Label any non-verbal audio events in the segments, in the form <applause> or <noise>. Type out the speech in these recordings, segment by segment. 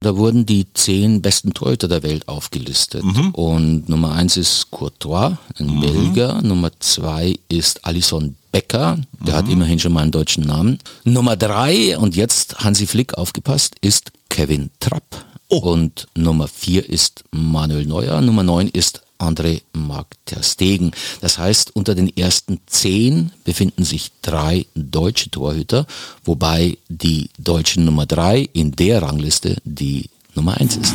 Da wurden die zehn besten Torhüter der Welt aufgelistet. Mhm. Und Nummer eins ist Courtois, ein mhm. Belgier. Nummer zwei ist Alison Becker, der mhm. hat immerhin schon mal einen deutschen Namen. Nummer drei, und jetzt Hansi Flick aufgepasst, ist Kevin Trapp. Oh. Und Nummer vier ist Manuel Neuer. Nummer neun ist André Marc ter Stegen. Das heißt, unter den ersten zehn befinden sich drei deutsche Torhüter, wobei die deutsche Nummer drei in der Rangliste die Nummer eins ist.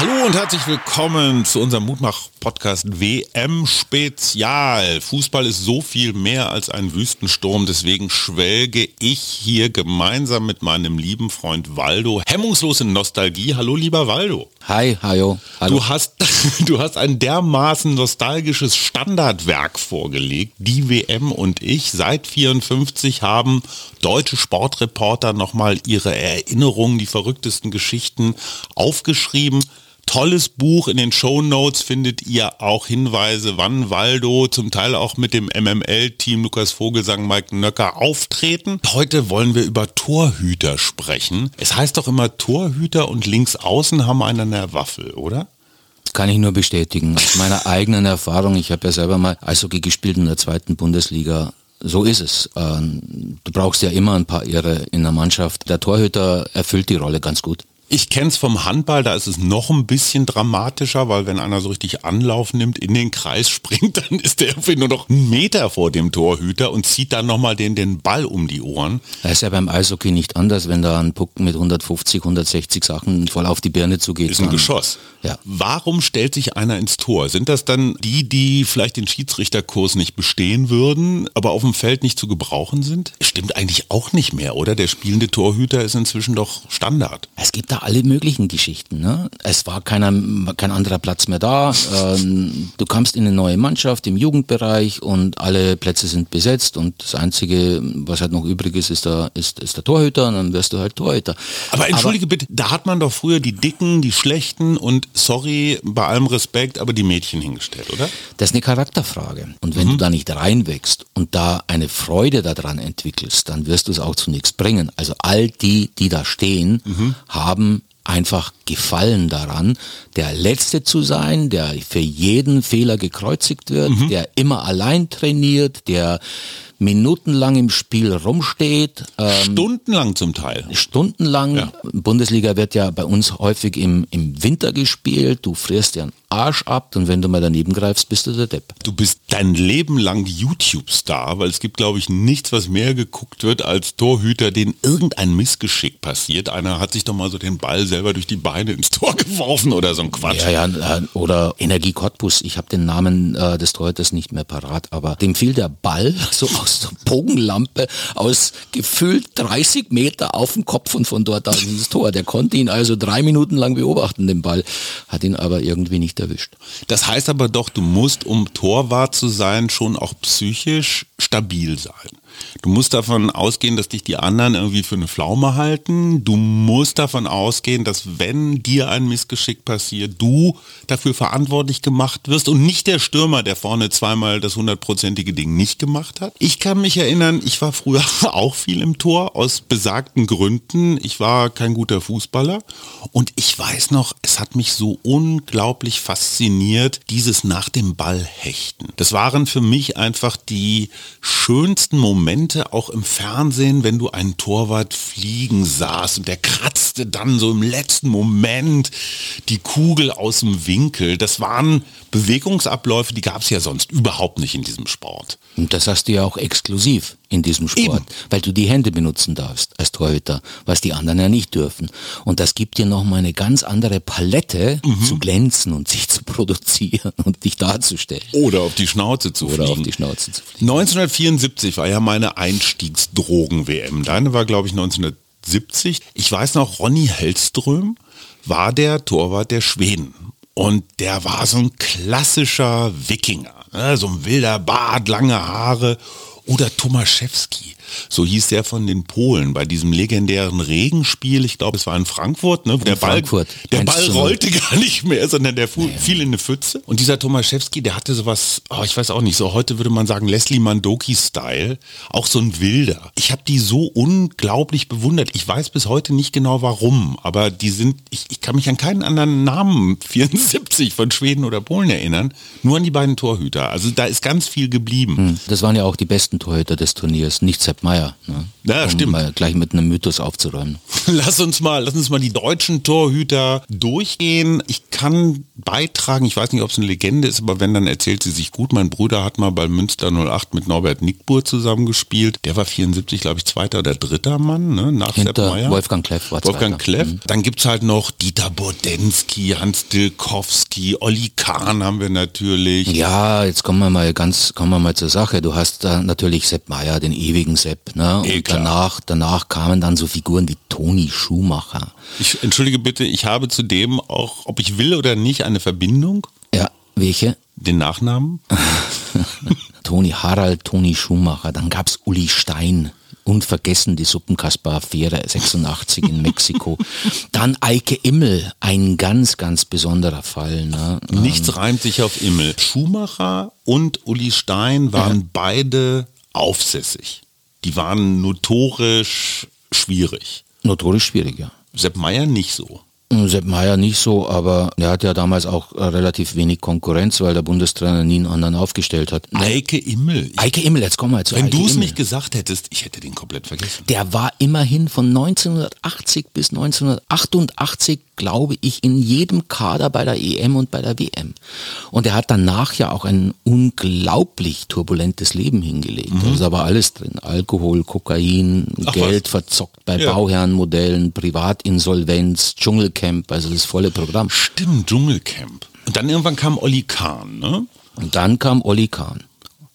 Hallo und herzlich willkommen zu unserem Mutmach-Podcast WM Spezial. Fußball ist so viel mehr als ein Wüstensturm, deswegen schwelge ich hier gemeinsam mit meinem lieben Freund Waldo hemmungslos in Nostalgie. Hallo lieber Waldo. Hi, hallo. hallo. Du hast, <laughs> du hast ein dermaßen nostalgisches Standardwerk vorgelegt. Die WM und ich seit 54 haben deutsche Sportreporter nochmal ihre Erinnerungen, die verrücktesten Geschichten aufgeschrieben tolles Buch. In den Show Notes findet ihr auch Hinweise, wann Waldo zum Teil auch mit dem MML-Team Lukas Vogelsang, Mike Nöcker auftreten. Heute wollen wir über Torhüter sprechen. Es heißt doch immer, Torhüter und Linksaußen haben einen an der Waffel, oder? Kann ich nur bestätigen. Aus meiner eigenen Erfahrung, ich habe ja selber mal Eishockey gespielt in der zweiten Bundesliga, so ist es. Ähm, du brauchst ja immer ein paar Irre in der Mannschaft. Der Torhüter erfüllt die Rolle ganz gut. Ich kenne es vom Handball, da ist es noch ein bisschen dramatischer, weil wenn einer so richtig Anlauf nimmt, in den Kreis <laughs> springt, dann ist der irgendwie nur noch einen Meter vor dem Torhüter und zieht dann nochmal den, den Ball um die Ohren. Das ist ja beim Eishockey nicht anders, wenn da ein Puck mit 150, 160 Sachen voll auf die Birne zugeht. Ist ein Geschoss. Ja. Warum stellt sich einer ins Tor? Sind das dann die, die vielleicht den Schiedsrichterkurs nicht bestehen würden, aber auf dem Feld nicht zu gebrauchen sind? Stimmt eigentlich auch nicht mehr, oder? Der spielende Torhüter ist inzwischen doch Standard. Es gibt da alle möglichen Geschichten. Ne? Es war keiner, kein anderer Platz mehr da. Ähm, du kamst in eine neue Mannschaft im Jugendbereich und alle Plätze sind besetzt und das Einzige, was halt noch übrig ist, ist der, ist, ist der Torhüter und dann wirst du halt Torhüter. Aber entschuldige aber, bitte, da hat man doch früher die Dicken, die Schlechten und sorry, bei allem Respekt, aber die Mädchen hingestellt, oder? Das ist eine Charakterfrage. Und wenn mhm. du da nicht reinwächst und da eine Freude daran entwickelst, dann wirst du es auch zu nichts bringen. Also all die, die da stehen, mhm. haben einfach Gefallen daran, der Letzte zu sein, der für jeden Fehler gekreuzigt wird, mhm. der immer allein trainiert, der minutenlang im Spiel rumsteht. Ähm, stundenlang zum Teil. Stundenlang. Ja. Bundesliga wird ja bei uns häufig im, im Winter gespielt. Du frierst ja einen Arsch ab und wenn du mal daneben greifst, bist du der Depp. Du bist dein Leben lang YouTube-Star, weil es gibt, glaube ich, nichts, was mehr geguckt wird als Torhüter, denen irgendein Missgeschick passiert. Einer hat sich doch mal so den Ball selber durch die Beine ins Tor <laughs> geworfen oder so ein Quatsch. Ja, ja, äh, oder Energie Cottbus. Ich habe den Namen äh, des Torhüters nicht mehr parat, aber dem fiel der Ball <laughs> so aus Bogenlampe aus gefühlt 30 Meter auf den Kopf und von dort aus ins Tor. Der konnte ihn also drei Minuten lang beobachten, den Ball, hat ihn aber irgendwie nicht erwischt. Das heißt aber doch, du musst, um Torwart zu sein, schon auch psychisch stabil sein. Du musst davon ausgehen, dass dich die anderen irgendwie für eine Pflaume halten. Du musst davon ausgehen, dass wenn dir ein Missgeschick passiert, du dafür verantwortlich gemacht wirst und nicht der Stürmer, der vorne zweimal das hundertprozentige Ding nicht gemacht hat. Ich kann mich erinnern, ich war früher <laughs> auch viel im Tor aus besagten Gründen. Ich war kein guter Fußballer und ich weiß noch, es hat mich so unglaublich fasziniert, dieses nach dem Ball hechten. Das waren für mich einfach die schönsten Momente auch im Fernsehen, wenn du einen Torwart fliegen sahst und der kratzte dann so im letzten Moment die Kugel aus dem Winkel. Das waren Bewegungsabläufe, die gab es ja sonst überhaupt nicht in diesem Sport. Und das hast du ja auch exklusiv in diesem Sport, Eben. weil du die Hände benutzen darfst als Torhüter, was die anderen ja nicht dürfen. Und das gibt dir nochmal eine ganz andere Palette mhm. zu glänzen und sich zu produzieren und dich darzustellen. Oder auf die Schnauze zu Oder fliegen. auf die Schnauze zu fliegen. 1974 war ja meine Einstiegsdrogen-WM. Deine war, glaube ich, 1974. 1970. Ich weiß noch, Ronny Hellström war der Torwart der Schweden. Und der war so ein klassischer Wikinger. Ne? So ein wilder Bart, lange Haare. Oder Tomaszewski. So hieß der von den Polen bei diesem legendären Regenspiel. Ich glaube, es war in Frankfurt. Ne? Der Ball, Frankfurt. der Ball rollte <laughs> gar nicht mehr, sondern der fuhr, fiel in eine Pfütze. Und dieser Tomaszewski, der hatte sowas, oh, ich weiß auch nicht, so heute würde man sagen Leslie Mandoki-Style. Auch so ein Wilder. Ich habe die so unglaublich bewundert. Ich weiß bis heute nicht genau warum, aber die sind, ich, ich kann mich an keinen anderen Namen <laughs> 74 von Schweden oder Polen erinnern. Nur an die beiden Torhüter. Also da ist ganz viel geblieben. Hm. Das waren ja auch die besten Torhüter des Turniers, nicht Sepp Meier. Ne? Ja, um stimmt. Mal gleich mit einem Mythos aufzuräumen. <laughs> Lass uns mal, lass uns mal die deutschen Torhüter durchgehen. Ich kann beitragen, ich weiß nicht, ob es eine Legende ist, aber wenn, dann erzählt sie sich gut. Mein Bruder hat mal bei Münster 08 mit Norbert Nickbur zusammengespielt. Der war 74, glaube ich, zweiter oder dritter Mann, ne? nach Hinter Sepp Meier. Wolfgang Kleff war Wolfgang zweiter. Kleff. Mhm. Dann gibt es halt noch Dieter Bodensky, Hans Dilkowski, Olli Kahn haben wir natürlich. Ja, jetzt kommen wir mal ganz, kommen wir mal zur Sache. Du hast da natürlich Sepp Meier, den ewigen Sepp. Ne? Und danach, danach kamen dann so Figuren wie Toni Schumacher. Ich entschuldige bitte, ich habe zudem auch, ob ich will oder nicht, eine Verbindung. Ja, welche? Den Nachnamen? <laughs> Toni Harald, Toni Schumacher. Dann gab es Uli Stein. Unvergessen die Suppenkasper-Affäre 86 in Mexiko. <laughs> Dann Eike Immel, ein ganz, ganz besonderer Fall. Ne? Nichts ähm, reimt sich auf Immel. Schumacher und Uli Stein waren ja. beide aufsässig. Die waren notorisch schwierig. Notorisch schwierig, ja. Sepp Meier nicht so. Sepp Meier nicht so, aber er hat ja damals auch äh, relativ wenig Konkurrenz, weil der Bundestrainer nie einen anderen aufgestellt hat. Eike Immel. Eike Immel, jetzt kommen wir zu Wenn du es nicht gesagt hättest, ich hätte den komplett vergessen. Der war immerhin von 1980 bis 1988 glaube ich, in jedem Kader bei der EM und bei der WM. Und er hat danach ja auch ein unglaublich turbulentes Leben hingelegt. Mhm. Da ist aber alles drin. Alkohol, Kokain, Ach, Geld was? verzockt bei ja. Bauherrenmodellen, Privatinsolvenz, Dschungelcamp, also das volle Programm. Stimmt, Dschungelcamp. Und dann irgendwann kam Olli Kahn, ne? Und dann kam Olli Kahn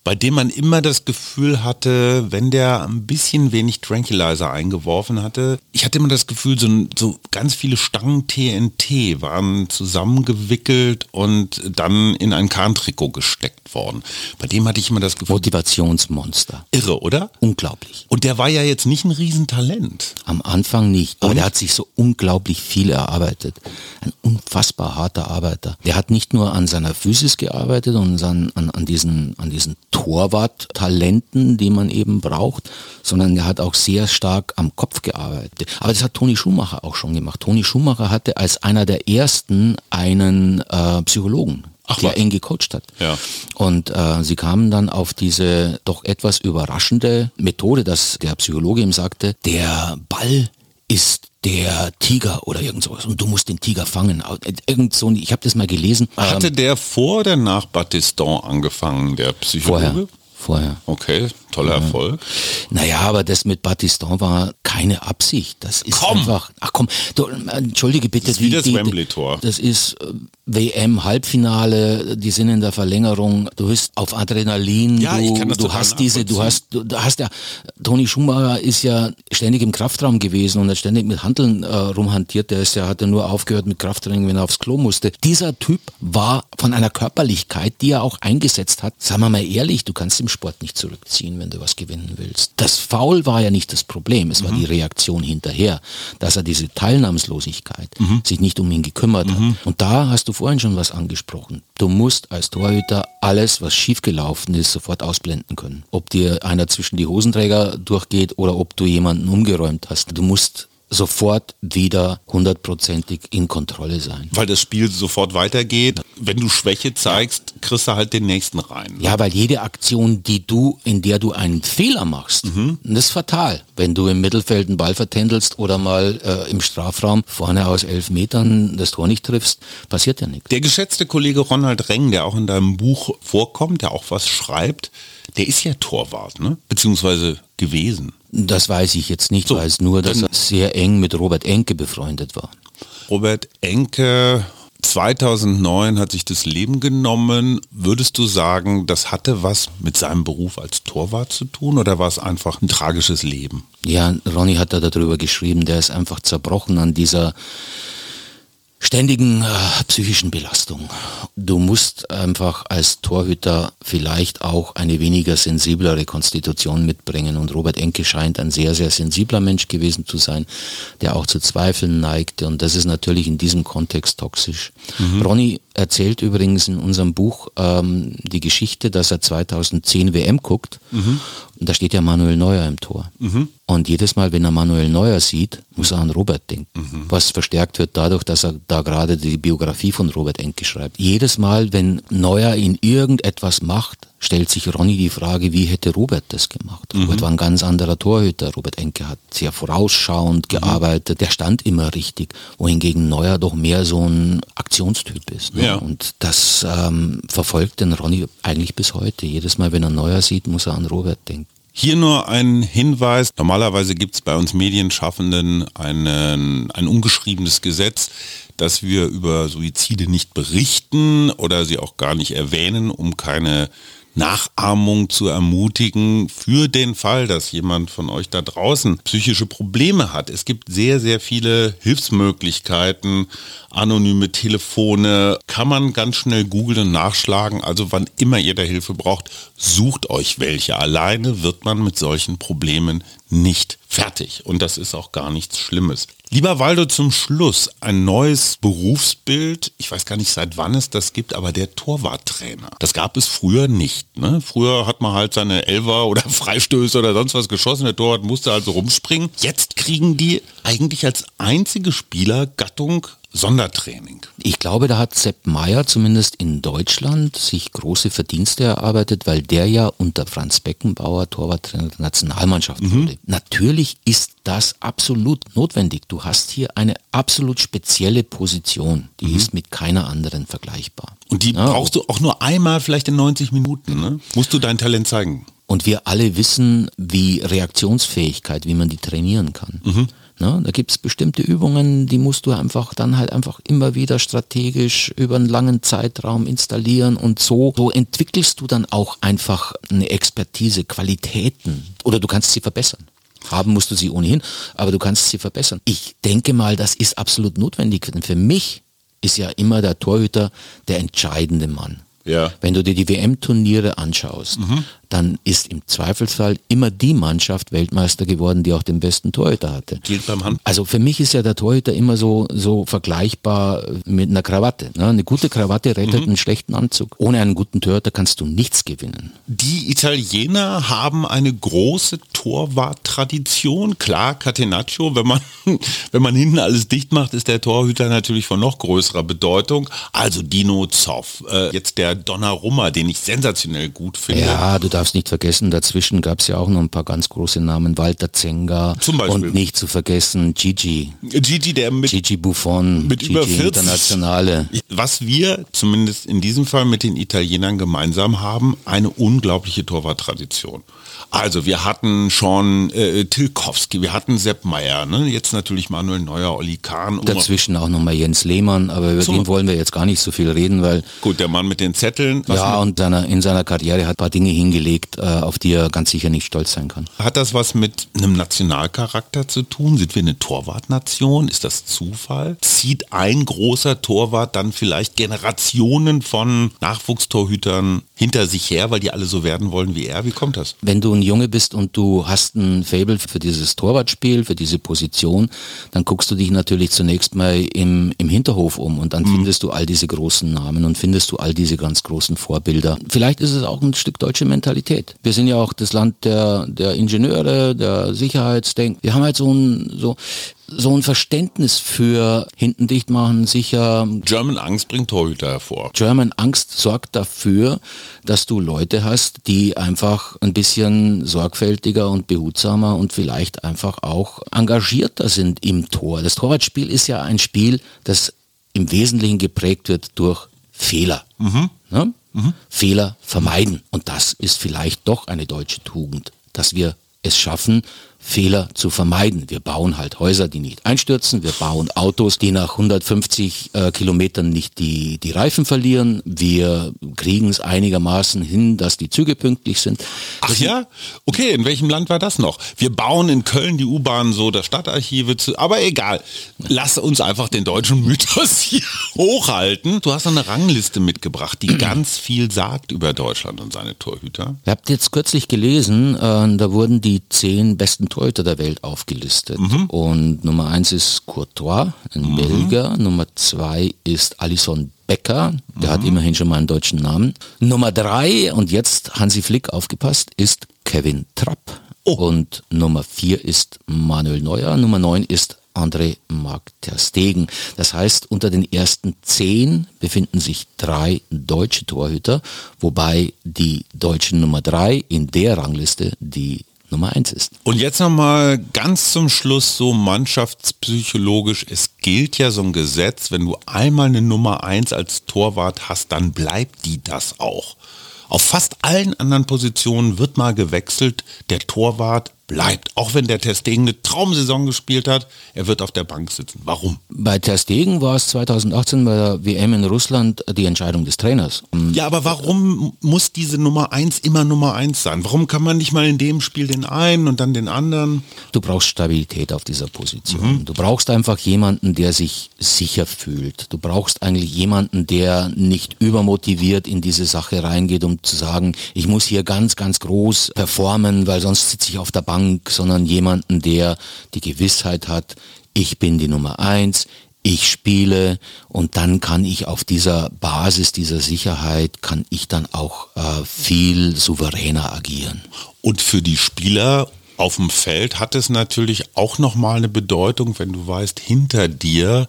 bei dem man immer das Gefühl hatte, wenn der ein bisschen wenig Tranquilizer eingeworfen hatte, ich hatte immer das Gefühl, so, so ganz viele Stangen TNT waren zusammengewickelt und dann in ein Kahntrikot gesteckt worden. Bei dem hatte ich immer das Gefühl. Motivationsmonster. Irre, oder? Unglaublich. Und der war ja jetzt nicht ein Riesentalent. Am Anfang nicht, aber und? der hat sich so unglaublich viel erarbeitet. Ein unfassbar harter Arbeiter. Der hat nicht nur an seiner Physis gearbeitet und an, an, an diesen, an diesen Torwarttalenten, die man eben braucht, sondern er hat auch sehr stark am Kopf gearbeitet. Aber das hat Toni Schumacher auch schon gemacht. Toni Schumacher hatte als einer der ersten einen äh, Psychologen. Ach, der was? eng gecoacht hat. Ja. Und äh, sie kamen dann auf diese doch etwas überraschende Methode, dass der Psychologe ihm sagte, der Ball ist der Tiger oder irgend sowas und du musst den Tiger fangen. Irgend so, ich habe das mal gelesen. Hatte ähm, der vor oder nach Battiston angefangen, der Psychologe? Vorher. Vorher. Okay, toller ja. Erfolg. Naja, aber das mit Battiston war keine Absicht. Das ist komm. einfach. Ach komm, du, entschuldige bitte. Das ist wie das Wembley-Tor. Das ist äh, WM-Halbfinale, die sind in der Verlängerung. Du bist auf Adrenalin. Ja, du, ich kann das du hast diese, du hast, du, du hast ja, Toni Schumacher ist ja ständig im Kraftraum gewesen und hat ständig mit Handeln äh, rumhantiert. Der ist ja, hat ja nur aufgehört mit Krafttraining, wenn er aufs Klo musste. Dieser Typ war von einer Körperlichkeit, die er auch eingesetzt hat. Sagen wir mal ehrlich, du kannst im Sport nicht zurückziehen, wenn du was gewinnen willst. Das Foul war ja nicht das Problem, es war mhm. die Reaktion hinterher, dass er diese Teilnahmslosigkeit mhm. sich nicht um ihn gekümmert mhm. hat. Und da hast du vorhin schon was angesprochen. Du musst als Torhüter alles, was schiefgelaufen ist, sofort ausblenden können. Ob dir einer zwischen die Hosenträger durchgeht oder ob du jemanden umgeräumt hast. Du musst sofort wieder hundertprozentig in Kontrolle sein. Weil das Spiel sofort weitergeht. Wenn du Schwäche zeigst, kriegst du halt den nächsten rein. Ja, weil jede Aktion, die du, in der du einen Fehler machst, mhm. das ist fatal. Wenn du im Mittelfeld einen Ball vertändelst oder mal äh, im Strafraum vorne aus elf Metern das Tor nicht triffst, passiert ja nichts. Der geschätzte Kollege Ronald Reng, der auch in deinem Buch vorkommt, der auch was schreibt, der ist ja Torwart, ne? Beziehungsweise gewesen. Das weiß ich jetzt nicht, so, weiß nur, dass er sehr eng mit Robert Enke befreundet war. Robert Enke 2009 hat sich das Leben genommen. Würdest du sagen, das hatte was mit seinem Beruf als Torwart zu tun oder war es einfach ein tragisches Leben? Ja, Ronny hat da darüber geschrieben, der ist einfach zerbrochen an dieser ständigen äh, psychischen Belastung. Du musst einfach als Torhüter vielleicht auch eine weniger sensiblere Konstitution mitbringen und Robert Enke scheint ein sehr, sehr sensibler Mensch gewesen zu sein, der auch zu Zweifeln neigte und das ist natürlich in diesem Kontext toxisch. Mhm. Ronny erzählt übrigens in unserem Buch ähm, die Geschichte, dass er 2010 WM guckt mhm. und da steht ja Manuel Neuer im Tor. Mhm. Und jedes Mal, wenn er Manuel Neuer sieht, muss er an Robert denken. Mhm. Was verstärkt wird dadurch, dass er da gerade die Biografie von Robert Enke schreibt. Jedes Mal, wenn Neuer in irgendetwas macht, stellt sich Ronny die Frage, wie hätte Robert das gemacht? Mhm. Robert war ein ganz anderer Torhüter. Robert Enke hat sehr vorausschauend mhm. gearbeitet. Der stand immer richtig, wohingegen Neuer doch mehr so ein Aktionstyp ist. Ne? Ja. Und das ähm, verfolgt den Ronny eigentlich bis heute. Jedes Mal, wenn er Neuer sieht, muss er an Robert denken. Hier nur ein Hinweis. Normalerweise gibt es bei uns Medienschaffenden einen, ein ungeschriebenes Gesetz, dass wir über Suizide nicht berichten oder sie auch gar nicht erwähnen, um keine Nachahmung zu ermutigen für den Fall, dass jemand von euch da draußen psychische Probleme hat. Es gibt sehr, sehr viele Hilfsmöglichkeiten, anonyme Telefone, kann man ganz schnell googeln und nachschlagen. Also wann immer ihr da Hilfe braucht, sucht euch welche. Alleine wird man mit solchen Problemen nicht fertig. Und das ist auch gar nichts Schlimmes. Lieber Waldo, zum Schluss ein neues Berufsbild. Ich weiß gar nicht, seit wann es das gibt, aber der Torwarttrainer. Das gab es früher nicht. Ne? Früher hat man halt seine Elfer oder <laughs> Freistöße oder sonst was geschossen. Der Torwart musste also rumspringen. Jetzt kriegen die eigentlich als einzige Spielergattung Sondertraining. Ich glaube, da hat Sepp Meyer zumindest in Deutschland sich große Verdienste erarbeitet, weil der ja unter Franz Beckenbauer Torwarttrainer der Nationalmannschaft mhm. wurde. Natürlich ist das absolut notwendig. Du hast hier eine absolut spezielle Position, die mhm. ist mit keiner anderen vergleichbar. Und die ja, brauchst du auch nur einmal vielleicht in 90 Minuten, ne? Musst du dein Talent zeigen. Und wir alle wissen, wie Reaktionsfähigkeit, wie man die trainieren kann. Mhm. Ne? Da gibt es bestimmte Übungen, die musst du einfach dann halt einfach immer wieder strategisch über einen langen Zeitraum installieren und so, so entwickelst du dann auch einfach eine Expertise, Qualitäten oder du kannst sie verbessern. Haben musst du sie ohnehin, aber du kannst sie verbessern. Ich denke mal, das ist absolut notwendig, denn für mich ist ja immer der Torhüter der entscheidende Mann. Ja. Wenn du dir die WM-Turniere anschaust, mhm dann ist im Zweifelsfall immer die Mannschaft Weltmeister geworden, die auch den besten Torhüter hatte. Gilt beim Hand. Also für mich ist ja der Torhüter immer so, so vergleichbar mit einer Krawatte. Ne? Eine gute Krawatte rettet mhm. einen schlechten Anzug. Ohne einen guten Torhüter kannst du nichts gewinnen. Die Italiener haben eine große Torwarttradition. Klar, Catenaccio, wenn man, <laughs> wenn man hinten alles dicht macht, ist der Torhüter natürlich von noch größerer Bedeutung. Also Dino Zoff, äh, jetzt der Donnarumma, den ich sensationell gut finde. Ja, du darfst darfst nicht vergessen, dazwischen gab es ja auch noch ein paar ganz große Namen, Walter Zenga Zum Beispiel. und nicht zu vergessen Gigi. Gigi, der mit Gigi Buffon, mit Gigi über 40. Internationale. Was wir zumindest in diesem Fall mit den Italienern gemeinsam haben, eine unglaubliche Torwarttradition. Also wir hatten schon äh, Tilkowski, wir hatten Sepp Meier, ne? jetzt natürlich Manuel Neuer, Olli Kahn. Dazwischen auch nochmal Jens Lehmann, aber über so. den wollen wir jetzt gar nicht so viel reden, weil... Gut, der Mann mit den Zetteln. Ja, und seiner, in seiner Karriere hat ein paar Dinge hingelegt, äh, auf die er ganz sicher nicht stolz sein kann. Hat das was mit einem Nationalcharakter zu tun? Sind wir eine Torwartnation? Ist das Zufall? Zieht ein großer Torwart dann vielleicht Generationen von Nachwuchstorhütern hinter sich her, weil die alle so werden wollen wie er? Wie kommt das? Wenn du ein Junge bist und du hast ein Fable für dieses Torwartspiel, für diese Position, dann guckst du dich natürlich zunächst mal im, im Hinterhof um und dann mhm. findest du all diese großen Namen und findest du all diese ganz großen Vorbilder. Vielleicht ist es auch ein Stück deutsche Mentalität. Wir sind ja auch das Land der, der Ingenieure, der Sicherheitsdenk. Wir haben halt so ein, so, so ein Verständnis für hinten dicht machen, sicher. German Angst bringt Torhüter hervor. German Angst sorgt dafür, dass du Leute hast, die einfach ein bisschen sorgfältiger und behutsamer und vielleicht einfach auch engagierter sind im Tor. Das Torwartspiel ist ja ein Spiel, das im Wesentlichen geprägt wird durch Fehler. Mhm. Ne? Mhm. Fehler vermeiden. Und das ist vielleicht doch eine deutsche Tugend, dass wir es schaffen, Fehler zu vermeiden. Wir bauen halt Häuser, die nicht einstürzen. Wir bauen Autos, die nach 150 äh, Kilometern nicht die, die Reifen verlieren. Wir kriegen es einigermaßen hin, dass die Züge pünktlich sind. Ach ja? Okay, in welchem Land war das noch? Wir bauen in Köln die U-Bahn so, das Stadtarchive zu, aber egal. Lass uns einfach den deutschen Mythos hier <laughs> hochhalten. Du hast eine Rangliste mitgebracht, die <clears throat> ganz viel sagt über Deutschland und seine Torhüter. Ihr habt jetzt kürzlich gelesen, äh, da wurden die zehn besten Torhüter der Welt aufgelistet. Mhm. Und Nummer eins ist Courtois, ein mhm. Belgier. Nummer zwei ist Alison Becker, der mhm. hat immerhin schon mal einen deutschen Namen. Nummer drei, und jetzt Hansi Flick aufgepasst, ist Kevin Trapp. Oh. Und Nummer vier ist Manuel Neuer. Nummer neun ist André Marc Ter Stegen. Das heißt, unter den ersten zehn befinden sich drei deutsche Torhüter, wobei die deutsche Nummer drei in der Rangliste die Nummer eins ist. Und jetzt nochmal ganz zum Schluss so mannschaftspsychologisch. Es gilt ja so ein Gesetz, wenn du einmal eine Nummer eins als Torwart hast, dann bleibt die das auch. Auf fast allen anderen Positionen wird mal gewechselt. Der Torwart bleibt. Auch wenn der Testegen eine Traumsaison gespielt hat, er wird auf der Bank sitzen. Warum? Bei Testegen war es 2018 bei der WM in Russland die Entscheidung des Trainers. Ja, aber warum muss diese Nummer 1 immer Nummer 1 sein? Warum kann man nicht mal in dem Spiel den einen und dann den anderen? Du brauchst Stabilität auf dieser Position. Mhm. Du brauchst einfach jemanden, der sich sicher fühlt. Du brauchst eigentlich jemanden, der nicht übermotiviert in diese Sache reingeht, um zu sagen, ich muss hier ganz, ganz groß performen, weil sonst sitze ich auf der Bank Bank, sondern jemanden, der die Gewissheit hat, ich bin die Nummer eins, ich spiele und dann kann ich auf dieser Basis dieser Sicherheit, kann ich dann auch äh, viel souveräner agieren. Und für die Spieler auf dem Feld hat es natürlich auch nochmal eine Bedeutung, wenn du weißt, hinter dir,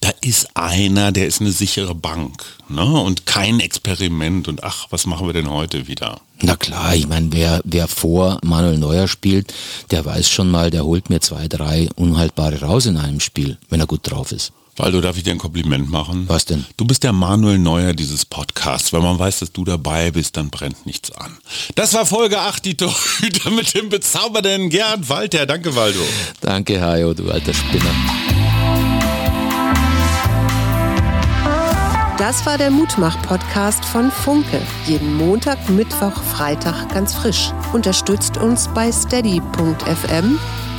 da ist einer, der ist eine sichere Bank ne? und kein Experiment und ach, was machen wir denn heute wieder? Na klar, ich meine, wer, wer vor Manuel Neuer spielt, der weiß schon mal, der holt mir zwei, drei unhaltbare raus in einem Spiel, wenn er gut drauf ist. Waldo, darf ich dir ein Kompliment machen? Was denn? Du bist der Manuel Neuer dieses Podcasts. Wenn man weiß, dass du dabei bist, dann brennt nichts an. Das war Folge 8, die Torhüter mit dem bezaubernden Gerhard Walter. Danke, Waldo. Danke, Hajo, du alter Spinner. Das war der Mutmach-Podcast von Funke. Jeden Montag, Mittwoch, Freitag ganz frisch. Unterstützt uns bei steady.fm,